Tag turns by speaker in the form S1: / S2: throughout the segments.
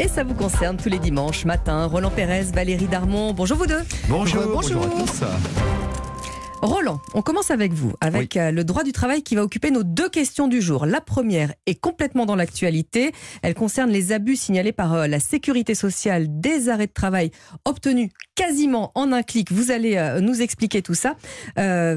S1: Et ça vous concerne tous les dimanches matin. Roland Pérez, Valérie Darmon, bonjour vous deux.
S2: Bonjour,
S1: bonjour.
S2: bonjour à tous.
S1: Roland, on commence avec vous, avec euh, le droit du travail qui va occuper nos deux questions du jour. La première est complètement dans l'actualité. Elle concerne les abus signalés par euh, la sécurité sociale des arrêts de travail obtenus quasiment en un clic. Vous allez euh, nous expliquer tout ça.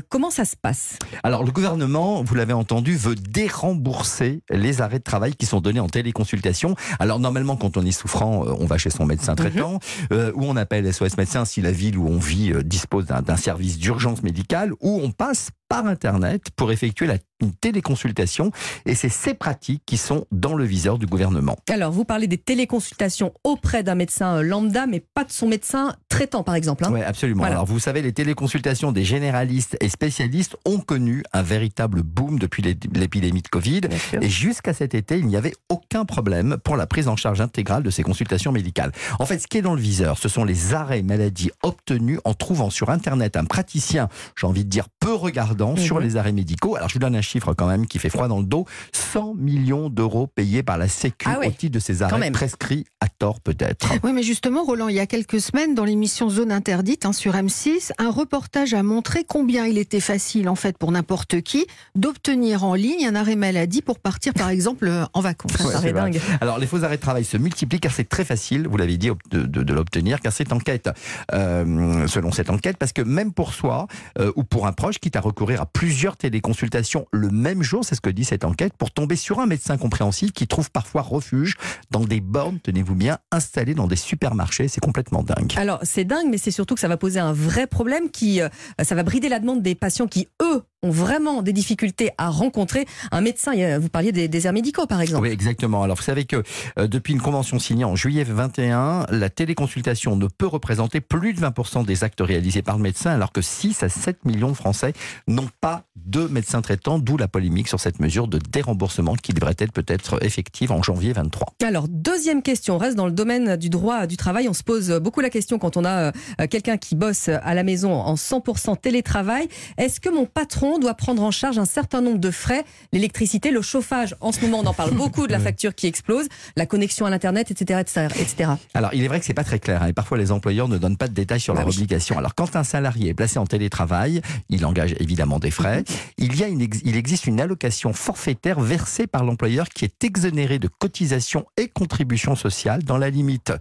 S1: comment ça se passe?
S2: Alors, le gouvernement, vous l'avez entendu, veut dérembourser les arrêts de travail qui sont donnés en téléconsultation. Alors, normalement, quand on est souffrant, on va chez son médecin traitant mhm. ou on appelle SOS médecin si la ville où on vit dispose d'un service d'urgence médicale où on passe par Internet pour effectuer la téléconsultation. Et c'est ces pratiques qui sont dans le viseur du gouvernement.
S1: Alors, vous parlez des téléconsultations auprès d'un médecin euh, lambda, mais pas de son médecin traitant, par exemple. Hein.
S2: oui, absolument. Alors, vous savez, les téléconsultations des généralistes et spécialistes ont connu un véritable boom depuis l'épidémie de Covid. Et jusqu'à cet été, il n'y avait aucun problème pour la prise en charge intégrale de ces consultations médicales. En fait, ce qui est dans le viseur, ce sont les arrêts maladie obtenus en trouvant sur Internet un praticien, j'ai envie de dire, peu regardant sur mhm. les arrêts médicaux. Alors, je vous donne un chiffre quand même qui fait froid dans le dos. 100 millions d'euros payés par la Sécu ah au titre de ces arrêts prescrits à tort peut-être.
S3: Oui, mais justement, Roland, il y a quelques semaines, dans l'émission Zone Interdite hein, sur M6, un reportage a montré combien il était facile, en fait, pour n'importe qui, d'obtenir en ligne un arrêt maladie pour partir, par exemple, en vacances.
S1: ça dingue.
S2: Alors, les faux arrêts de travail se multiplient car c'est très facile, vous l'avez dit, de, de, l'obtenir, car cette enquête, euh, selon cette enquête, parce que même pour soi euh, ou pour un proche, quitte à recourir à plusieurs téléconsultations le même jour, c'est ce que dit cette enquête, pour tomber sur un médecin compréhensif qui trouve parfois refuge dans des bornes, tenez-vous bien, installées dans des supermarchés. C'est complètement dingue.
S1: Alors, c'est dingue, mais c'est surtout que ça va poser un vrai problème qui, euh, ça va brider la demande des patients qui, eux, ont vraiment des difficultés à rencontrer un médecin. Vous parliez des déserts médicaux, par exemple.
S2: Oui, exactement. Alors, vous savez que euh, depuis une convention signée en juillet 21, la téléconsultation ne peut représenter plus de 20% des actes réalisés par le médecin, alors que 6 à 7 millions de Français n'ont pas de médecin traitant, d'où la polémique sur cette mesure de déremboursement qui devrait être peut-être effective en janvier 23.
S1: Alors, deuxième question, on reste dans le domaine du droit du travail. On se pose beaucoup la question quand on a euh, quelqu'un qui bosse à la maison en 100% télétravail. Est-ce que mon patron doit prendre en charge un certain nombre de frais, l'électricité, le chauffage. En ce moment, on en parle beaucoup de la facture qui explose, la connexion à l'internet, etc., etc.,
S2: Alors, il est vrai que c'est pas très clair hein, et parfois les employeurs ne donnent pas de détails sur bah leurs obligations. Alors, quand un salarié est placé en télétravail, il engage évidemment des frais. Il y a une, il existe une allocation forfaitaire versée par l'employeur qui est exonérée de cotisations et contributions sociales dans la limite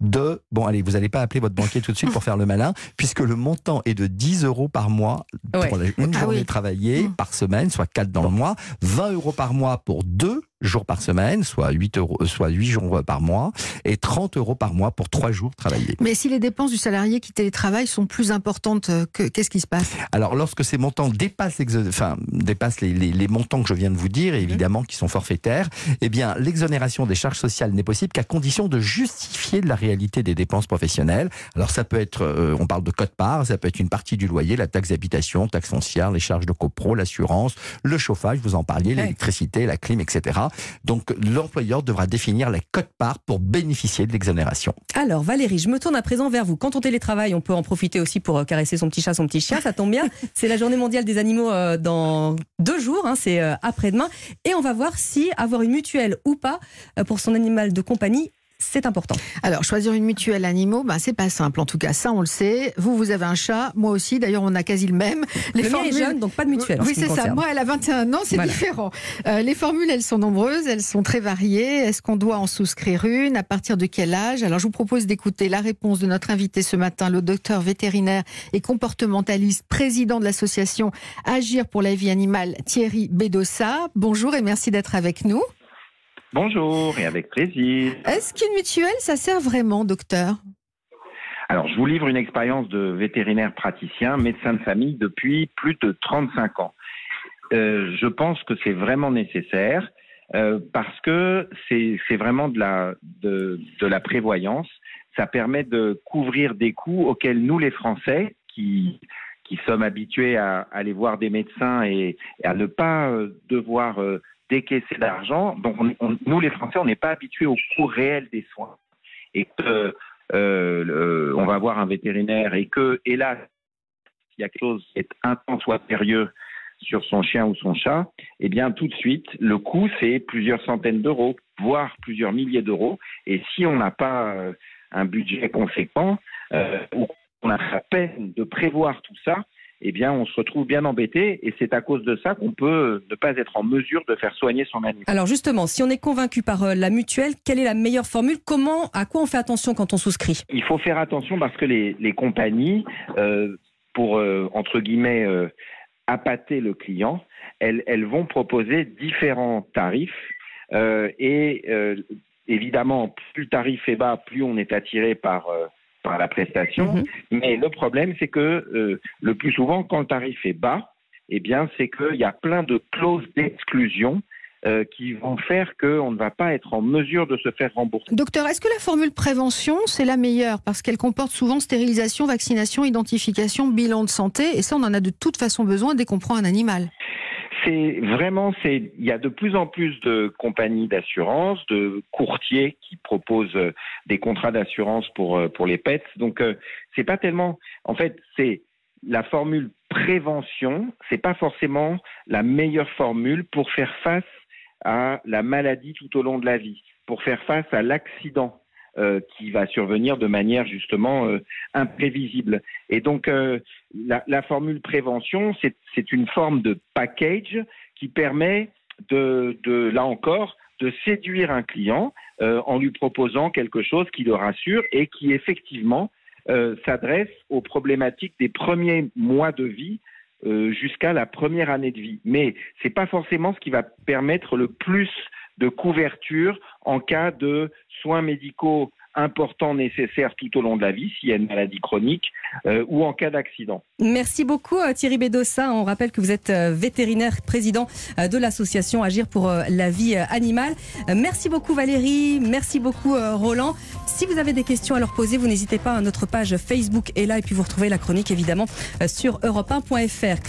S2: de bon allez, vous n'allez pas appeler votre banquier tout de suite pour faire le malin puisque le montant est de 10 euros par mois pour une ah journée de travail travailler mmh. par semaine, soit 4 dans le mois, 20 euros par mois pour deux jours par semaine, soit 8, euros, euh, soit 8 jours par mois, et 30 euros par mois pour 3 jours travaillés.
S3: Mais si les dépenses du salarié qui télétravaille sont plus importantes, euh, qu'est-ce qui se passe?
S2: Alors, lorsque ces montants dépassent, enfin, dépassent les, les, montants que je viens de vous dire, et évidemment qui sont forfaitaires, eh bien, l'exonération des charges sociales n'est possible qu'à condition de justifier de la réalité des dépenses professionnelles. Alors, ça peut être, euh, on parle de code part, ça peut être une partie du loyer, la taxe d'habitation, taxe foncière, les charges de copro, l'assurance, le chauffage, vous en parliez, l'électricité, la clim, etc. Donc l'employeur devra définir la cote-part pour bénéficier de l'exonération.
S1: Alors Valérie, je me tourne à présent vers vous. Quand on télétravaille, on peut en profiter aussi pour euh, caresser son petit chat, son petit chien. Ça tombe bien. C'est la journée mondiale des animaux euh, dans deux jours. Hein, c'est euh, après-demain. Et on va voir si avoir une mutuelle ou pas pour son animal de compagnie c'est important.
S3: Alors, choisir une mutuelle animaux, ben, c'est pas simple. En tout cas, ça, on le sait. Vous, vous avez un chat. Moi aussi. D'ailleurs, on a quasi le même.
S1: Les le formules... est jeune, donc pas de mutuelle.
S3: Oui, c'est ça. Moi, elle a 21 ans, c'est différent. Euh, les formules, elles sont nombreuses, elles sont très variées. Est-ce qu'on doit en souscrire une? À partir de quel âge? Alors, je vous propose d'écouter la réponse de notre invité ce matin, le docteur vétérinaire et comportementaliste, président de l'association Agir pour la vie animale, Thierry Bedossa. Bonjour et merci d'être avec nous.
S4: Bonjour et avec plaisir.
S3: Est-ce qu'une mutuelle, ça sert vraiment, docteur?
S4: Alors, je vous livre une expérience de vétérinaire praticien, médecin de famille depuis plus de 35 ans. Euh, je pense que c'est vraiment nécessaire euh, parce que c'est vraiment de la, de, la prévoyance. Ça permet de couvrir des coûts auxquels nous, les Français, qui, qui sommes habitués à, aller voir des médecins et, à ne pas euh, devoir décaisser d'argent. Donc, nous, les Français, on n'est pas habitués au coût réel des soins. Et que euh, on va voir un vétérinaire et que, hélas, s'il y a quelque chose qui est intense ou sérieux, sur son chien ou son chat, eh bien tout de suite, le coût c'est plusieurs centaines d'euros, voire plusieurs milliers d'euros. Et si on n'a pas euh, un budget conséquent, euh, on a la peine de prévoir tout ça, eh bien, on se retrouve bien embêté et c'est à cause de ça qu'on peut ne pas être en mesure de faire soigner son animal.
S1: Alors justement, si on est convaincu par euh, la mutuelle, quelle est la meilleure formule? Comment, à quoi on fait attention quand on souscrit?
S4: Il faut faire attention parce que les, compagnies, euh, pour euh, entre guillemets appâter le client, elles, elles, vont proposer différents tarifs et évidemment, plus le tarif est bas, plus on est attiré par par la prestation. Mhm. Mais le problème, c'est que euh, le plus souvent, quand le tarif est bas, eh bien, c'est qu'il y a plein de clauses d'exclusion euh, qui vont faire qu'on ne va pas être en mesure de se faire rembourser.
S3: Docteur, est-ce que la formule prévention, c'est la meilleure? Parce qu'elle comporte souvent stérilisation, vaccination, identification, bilan de santé, et ça, on en a de toute façon besoin dès qu'on prend un animal
S4: c'est vraiment, il y a de plus en plus de compagnies d'assurance, de courtiers qui proposent euh, des contrats d'assurance pour euh, pour les pets. Donc euh, c'est pas tellement, en fait, c'est la formule prévention, c'est pas forcément la meilleure formule pour faire face à la maladie tout au long de la vie, pour faire face à l'accident. Euh, qui va survenir de manière justement euh, imprévisible. Et donc euh, la, formule prévention, c'est une forme de package qui permet de, là encore, de séduire un client en lui proposant quelque chose qui le rassure et qui effectivement s'adresse aux problématiques des premiers mois de vie jusqu'à la première année de vie. Mais c'est pas forcément ce qui va permettre le plus de couverture en cas de soins médicaux importants nécessaires tout au long de la vie, s'il y a une maladie chronique euh, ou en cas d'accident.
S1: Merci beaucoup euh, Thierry Bédossa. On rappelle que vous êtes euh, vétérinaire, président de l'association Agir pour la vie animale. Merci beaucoup Valérie, merci beaucoup Roland. Si vous avez des questions à leur poser, vous n'hésitez pas à notre page Facebook est là et puis vous retrouvez la chronique évidemment sur europe1.fr.